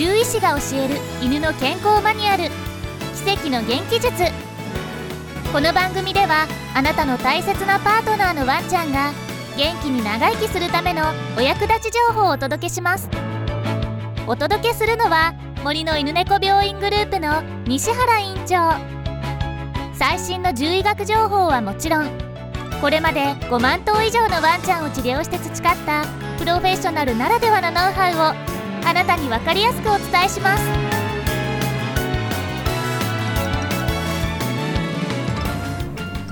獣医師が教える犬の健康マニュアル。奇跡の元気術。この番組ではあなたの大切なパートナーのワンちゃんが元気に長生きするためのお役立ち情報をお届けします。お届けするのは森の犬猫病院グループの西原院長。最新の獣医学情報はもちろんこれまで5万頭以上のワンちゃんを治療して培ったプロフェッショナルならではのノウハウをあなたに分かりやすくお伝えします。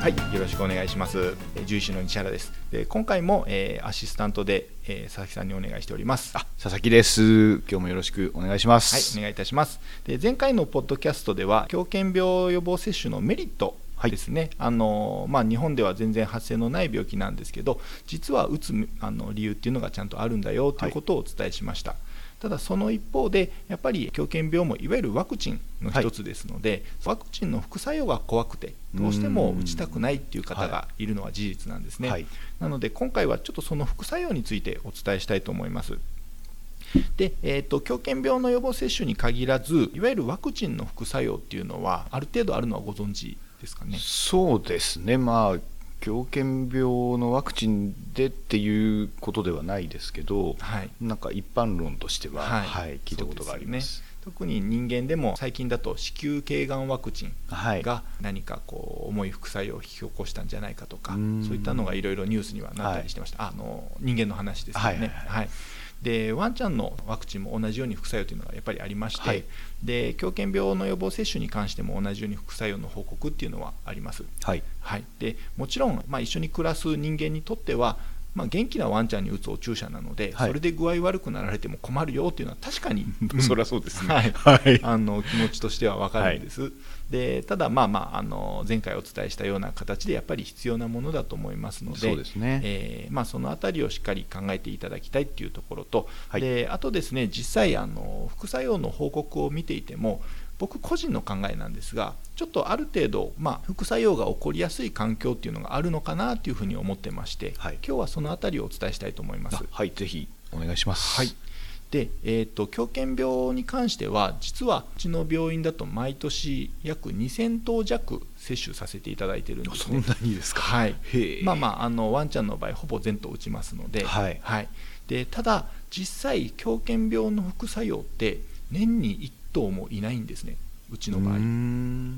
はいよろしくお願いします。獣医師の西原です。で今回も、えー、アシスタントで、えー、佐々木さんにお願いしております。あ佐々木です。今日もよろしくお願いします。はいお願いいたします。で前回のポッドキャストでは狂犬病予防接種のメリットですね、はい、あのまあ、日本では全然発生のない病気なんですけど実はうつあの理由っていうのがちゃんとあるんだよということをお伝えしました、はいただその一方でやっぱり狂犬病もいわゆるワクチンの一つですので、はい、ワクチンの副作用が怖くてどうしても打ちたくないっていう方がいるのは事実なんですね、はい、なので今回はちょっとその副作用についてお伝えしたいと思います。で、えーと、狂犬病の予防接種に限らずいわゆるワクチンの副作用っていうのはある程度あるのはご存知ですかね？そうですね。まあ狂犬病のワクチンでっていうことではないですけど、はい、なんか一般論としては、はい、はい、聞いたことがあります。特に人間でも最近だと子宮頸がんワクチンが何かこう重い副作用を引き起こしたんじゃないかとか、そういったのがいろいろニュースにはなったりしてました、はい、あの人間の話ですよね。はい、はい。はいでワンちゃんのワクチンも同じように副作用というのがやっぱりありまして、はい、で狂犬病の予防接種に関しても同じように副作用の報告っていうのはあります、はい。はい、でもちろん、まあ、一緒に暮らす人間にとってはまあ、元気なワンちゃんに打つお注射なので、はい、それで具合悪くなられても困るよっていうのは確かに。そりゃそうですね、はい、あの気持ちとしては分かるんです、はい、でただまあまああの前回お伝えしたような形でやっぱり必要なものだと思いますのでそうですね、えー、まあ、その辺りをしっかり考えていただきたいっていうところと、であとですね実際あの副作用の報告を見ていても僕個人の考えなんですがちょっとある程度、まあ、副作用が起こりやすい環境っていうのがあるのかなというふうに思ってまして、はい、今日はその辺りをお伝えしたいと思います。はいぜひお願いします、はい。で、えーと、狂犬病に関しては実はうちの病院だと毎年約2000頭弱接種させていただいてるんです、ね、そんなにですか？はい。まあまああのワンちゃんの場合ほぼ全頭打ちますので,、はい。はい、でただ実際狂犬病の副作用って年に1頭もいないんですね。うちの場合。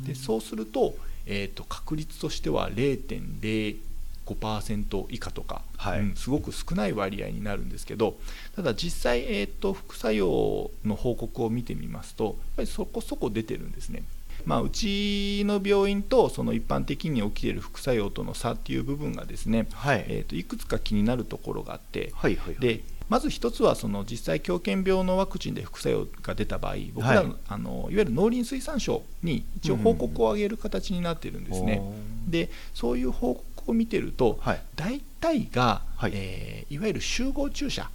でそうすると,、えーと、確率としては0.05%以下とか、はい、うん、すごく少ない割合になるんですけどただ実際、えーと、副作用の報告を見てみますとやっぱりそこそこ出てるんですね。まあ、うちの病院とその一般的に起きている副作用との差っていう部分がですね、はい。えー、といくつか気になるところがあって、はいはいはい、でまず一つはその実際狂犬病のワクチンで副作用が出た場合僕ら、はい、あのいわゆる農林水産省に一応報告を上げる形になっているんですね。うん、でそういう報告を見てると、はい、大体が、はい、えー、いわゆる集合注射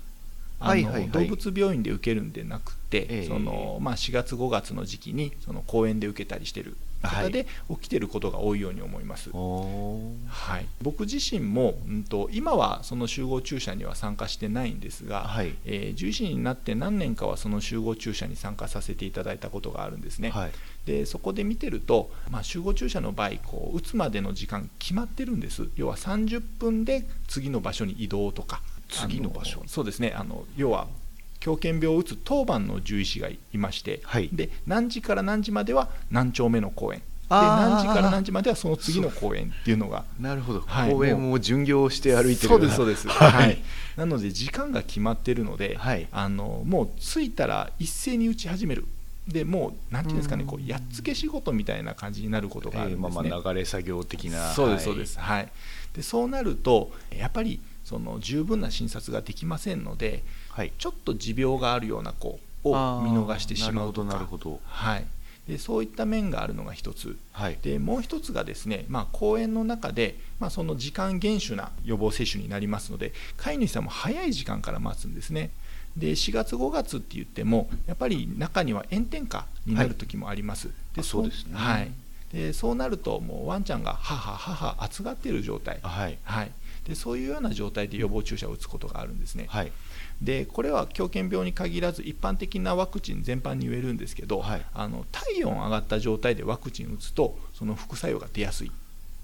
あの、はいはいはい、動物病院で受けるんでなくて、えー、そのまあ、4月5月の時期にその公園で受けたりしてる方で起きてることが多いように思います、はい、僕自身も、うんと、今はその集合注射には参加してないんですが、はい、えー、獣医師になって何年かはその集合注射に参加させていただいたことがあるんですね、はい、でそこで見てると、まあ、集合注射の場合こう打つまでの時間決まってるんです。要は30分で次の場所に移動とか。次の場所。そうですね。あの要は狂犬病を打つ当番の獣医師がいまして、はい、で何時から何時までは何丁目の公園。で何時から何時まではその次の公園っていうのが なるほど、はい、公園を巡業して歩いてるそうですそうです、はい、なので時間が決まってるので、はい、あのもう着いたら一斉に打ち始める。でもうなんていうんですかねこうやっつけ仕事みたいな感じになることがあるんですね、えー、まあ、まあ流れ作業的な。そうですそうです。はい。でそうなるとやっぱりその十分な診察ができませんのではい、ちょっと持病があるような子を見逃してしまうとか。はい、でそういった面があるのが一つ、はい、でもう一つがですね、まあ、公園の中で、まあ、その時間厳守な予防接種になりますので飼い主さんも早い時間から待つんですね。で4月5月って言ってもやっぱり中には炎天下になる時もあります。はい、でそうですね、はい、でそうなるともうワンちゃんが母母暑がっている状態、はい。はい、でそういうような状態で予防注射を打つことがあるんですね。はい。でこれは狂犬病に限らず一般的なワクチン全般に言えるんですけど、はい、あの体温上がった状態でワクチン打つとその副作用が出やすい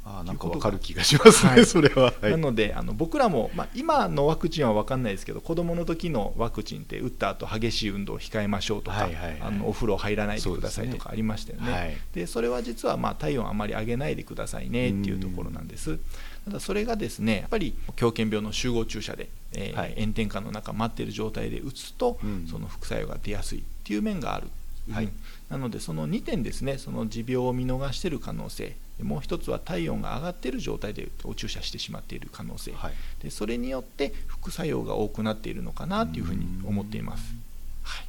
あなんかわかる気がしますね、はい、それは、はい、なのであの僕らも、まあ、今のワクチンは分かんないですけど子どもの時のワクチンって打った後激しい運動を控えましょうとか、はいはいはい、あのお風呂入らないでくださいとかありましたよね、ねで、それは実はまあ体温あまり上げないでくださいねっていうところなんです。ただそれがですねやっぱり狂犬病の集合注射で、えーはい、炎天下の中待っている状態で打つと、うん、その副作用が出やすいっていう面がある、はい、なのでその2点ですねその持病を見逃している可能性もう一つは体温が上がっている状態でお注射してしまっている可能性、はい、でそれによって副作用が多くなっているのかなというふうに思っています。はい、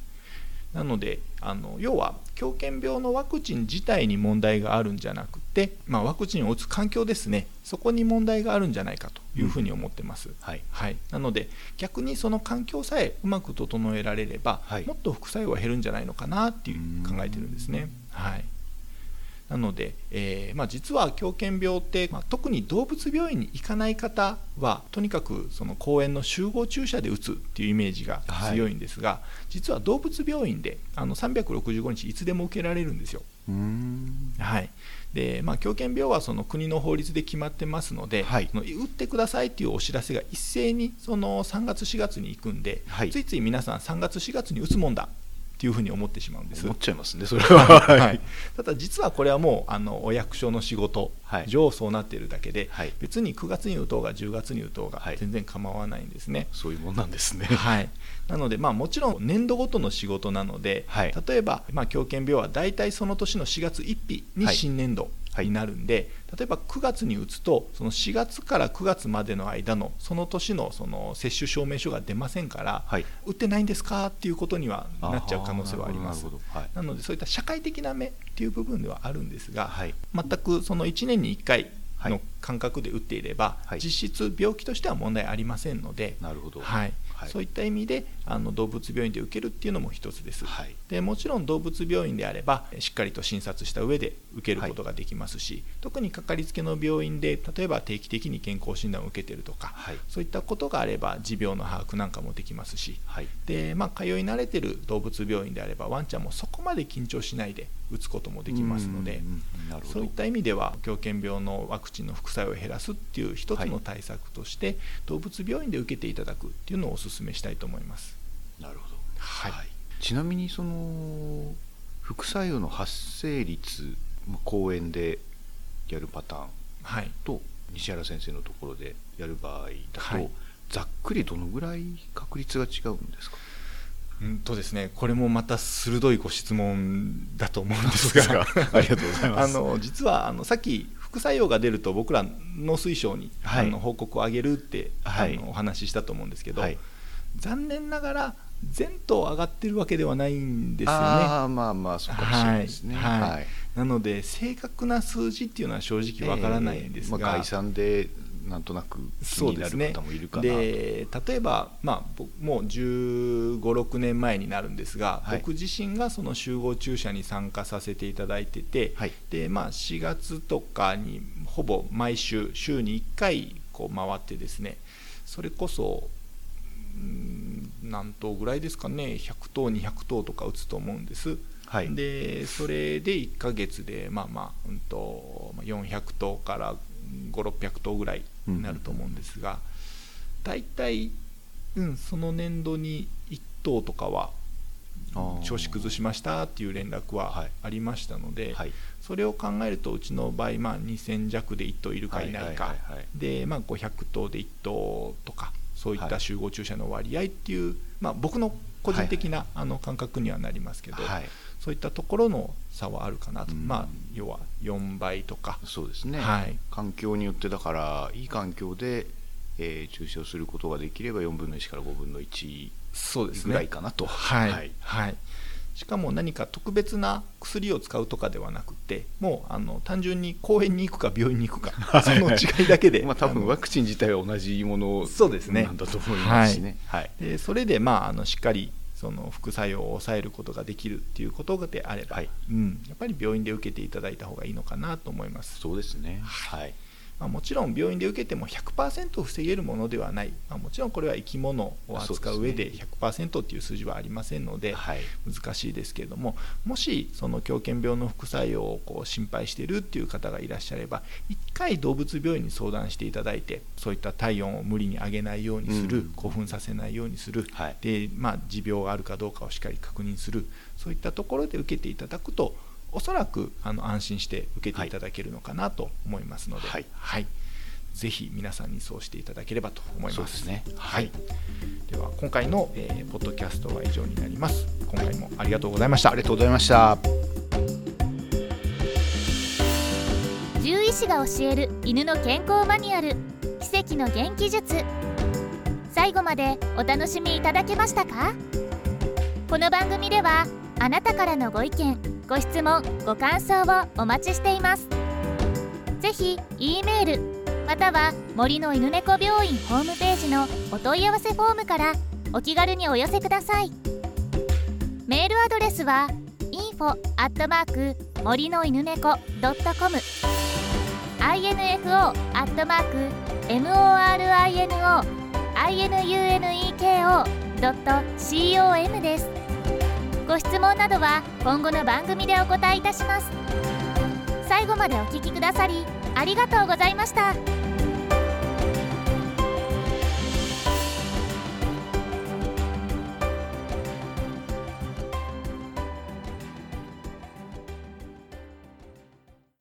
なのであの要は狂犬病のワクチン自体に問題があるんじゃなくて、まあ、ワクチンを打つ環境ですね。そこに問題があるんじゃないかというふうに思ってます、うん、はい、はい、なので逆にその環境さえうまく整えられれば、はい、もっと副作用は減るんじゃないのかなっていう考えてるんですね。はいなので、えーまあ、実は狂犬病って、まあ、特に動物病院に行かない方はとにかくその公園の集合注射で打つっていうイメージが強いんですが、はい、実は動物病院であの365日いつでも受けられるんですよ。はい。でまあ、狂犬病はその国の法律で決まってますので、はい、の打ってくださいというお知らせが一斉にその3月、4月に行くんで、はい、ついつい皆さん3月、4月に打つもんだっていうふうに思ってしまうんです。思っちゃいますねそれは、はい、ただ実はこれはもうあのお役所の仕事上そうなっているだけで、はい、別に9月に打とうが10月に打とうが全然構わないんですね、そういうもんなんですね。はい。なのでまあもちろん年度ごとの仕事なので、例えば、まあ、狂犬病は大体その年の4月1日に新年度、になるんで、例えば9月に打つとその4月から9月までの間のその年のその接種証明書が出ませんから、はい、打ってないんですかっていうことにはなっちゃう可能性はあります。はい、なのでそういった社会的な目っていう部分ではあるんですが、はい、全くその1年に1回の感覚で打っていれば、実質病気としては問題ありませんので。なるほど、はいはい、そういった意味であの動物病院で受けるっていうのも一つです、はい、でもちろん動物病院であればしっかりと診察した上で受けることができますし、はい、特にかかりつけの病院で例えば定期的に健康診断を受けてるとか、そういったことがあれば持病の把握なんかもできますし、でまあ、通い慣れてる動物病院であればワンちゃんもそこまで緊張しないで打つこともできますのでそういった意味では狂犬病のワクチンの副作用を減らすっていう一つの対策として、動物病院で受けていただくっていうのをお勧めしたいと思います。なるほど、はい、はい、ちなみにその副作用の発生率公園でやるパターンと、西原先生のところでやる場合だと、はい、ざっくりどのぐらい確率が違うんですか？うんとですね、これもまた鋭いご質問だと思うんですが。ありがとうございます。あの実はあのさっき副作用が出ると僕ら農水省に、はい、あの報告を上げるって、はい、あのお話ししたと思うんですけど、はい、残念ながら全頭上がってるわけではないんですよね。あまあまあそうかもしれないですね。はい、はい、なので正確な数字っていうのは正直わからないんですが、えーまあ、概算でなんとなく気になる方もいるかなで、ね、例えば、まあ、もう1 5 6年前になるんですが、はい、僕自身がその集合注射に参加させていただいてて、はい、でまあ、4月とかにほぼ毎週週に1回こう回ってですねそれこそ何頭ぐらいですかね100頭200頭とか打つと思うんです。はい、でそれで1ヶ月でまあまあ、うんと、400頭から5600頭ぐらいになると思うんですが、大体、うん、その年度に1頭とかは調子崩しましたっていう連絡はありましたので、はい、それを考えるとうちの場合、まあ、2000弱で1頭いるかいないか、で、まあ、500頭で1頭とかそういった集合注射の割合っていう、まあ、僕の個人的な、あの感覚にはなりますけど、はい、そういったところの差はあるかなと、まあ、要は4倍とか。そうですね、はい、環境によってだからいい環境で、えー、注射をすることができれば4分の1から5分の1そうです、ね、ぐらいかなと。はい、はい、はい。しかも何か特別な薬を使うとかではなくてもうあの単純に公園に行くか病院に行くか その違いだけで。まあ多分ワクチン自体は同じものなんだと思いますしね。はい、でそれでまああのしっかりその副作用を抑えることができるっていうことであれば、はい、うん、やっぱり病院で受けていただいた方がいいのかなと思います。そうですね、はいまあ、もちろん病院で受けても100%防げるものではない、まあ、もちろんこれは生き物を扱う上で100%っていう数字はありませんので難しいですけれども、もしその狂犬病の副作用をこう心配しているっていう方がいらっしゃれば1回動物病院に相談していただいてそういった体温を無理に上げないようにする、興奮させないようにする、でまあ、持病があるかどうかをしっかり確認する。そういったところで受けていただくとおそらくあの安心して受けていただけるのかなと思いますので、はい、はい、ぜひ皆さんにそうしていただければと思います。ね、はい、では今回の、えー、ポッドキャストは以上になります。今回もありがとうございました。ありがとうございました。獣医師が教える犬の健康マニュアル。奇跡の元気術。最後までお楽しみいただけましたか？この番組ではあなたからのご意見ご質問ご感想をお待ちしています。ぜひ E メールまたは森の犬猫病院ホームページのお問い合わせフォームからお気軽にお寄せください。メールアドレスは info アットマーク森の犬猫 .com info アットマーク morino inuneko.com です。ご質問などは今後の番組でお答えいたします最後までお聴きくださりありがとうございました。